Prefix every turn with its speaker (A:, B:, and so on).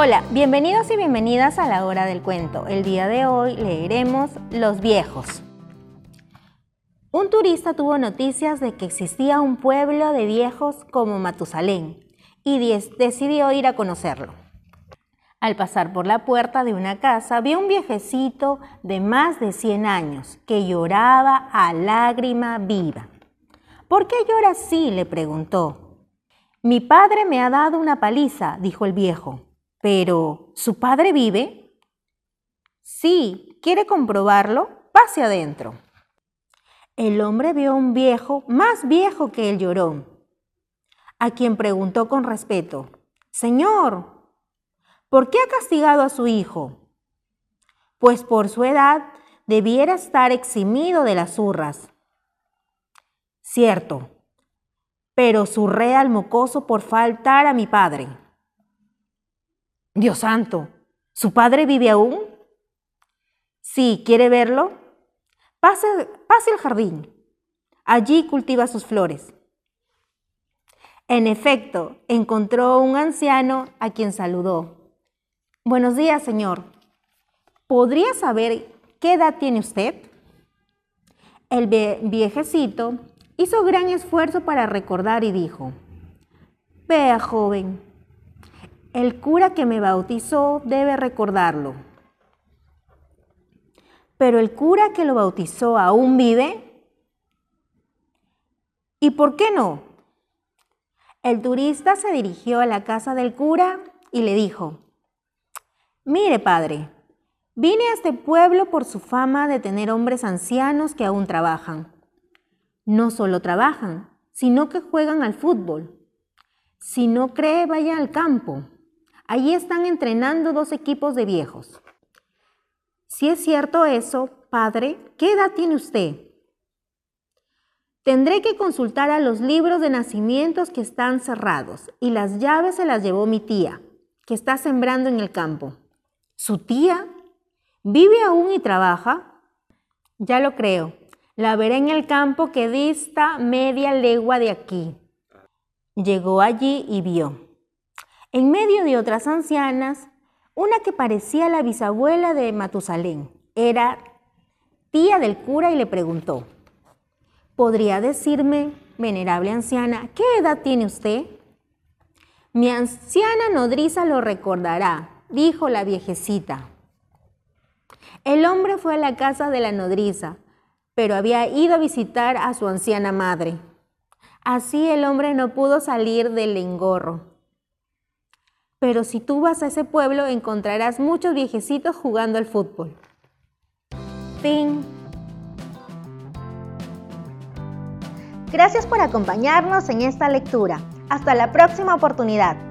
A: Hola, bienvenidos y bienvenidas a la hora del cuento. El día de hoy leeremos Los viejos. Un turista tuvo noticias de que existía un pueblo de viejos como Matusalén y decidió ir a conocerlo. Al pasar por la puerta de una casa, vio un viejecito de más de 100 años que lloraba a lágrima viva. ¿Por qué llora así? le preguntó. Mi padre me ha dado una paliza, dijo el viejo. Pero, ¿su padre vive? Sí, ¿quiere comprobarlo? Pase adentro. El hombre vio a un viejo más viejo que el llorón, a quien preguntó con respeto, Señor, ¿por qué ha castigado a su hijo? Pues por su edad debiera estar eximido de las zurras. Cierto, pero zurré al mocoso por faltar a mi padre. Dios santo, ¿su padre vive aún? Sí, ¿quiere verlo? Pase, pase al jardín. Allí cultiva sus flores. En efecto, encontró un anciano a quien saludó. Buenos días, señor. ¿Podría saber qué edad tiene usted? El viejecito hizo gran esfuerzo para recordar y dijo, Vea, joven, el cura que me bautizó debe recordarlo. Pero el cura que lo bautizó aún vive. ¿Y por qué no? El turista se dirigió a la casa del cura y le dijo, Mire, padre, vine a este pueblo por su fama de tener hombres ancianos que aún trabajan. No solo trabajan, sino que juegan al fútbol. Si no cree, vaya al campo. Allí están entrenando dos equipos de viejos. Si es cierto eso, padre, ¿qué edad tiene usted? Tendré que consultar a los libros de nacimientos que están cerrados y las llaves se las llevó mi tía, que está sembrando en el campo. ¿Su tía? ¿Vive aún y trabaja? Ya lo creo. La veré en el campo que dista media legua de aquí. Llegó allí y vio en medio de otras ancianas, una que parecía la bisabuela de Matusalén. Era tía del cura y le preguntó, ¿podría decirme, venerable anciana, qué edad tiene usted? Mi anciana nodriza lo recordará, dijo la viejecita. El hombre fue a la casa de la nodriza, pero había ido a visitar a su anciana madre. Así el hombre no pudo salir del engorro pero si tú vas a ese pueblo encontrarás muchos viejecitos jugando al fútbol. Fin. Gracias por acompañarnos en esta lectura. Hasta la próxima oportunidad.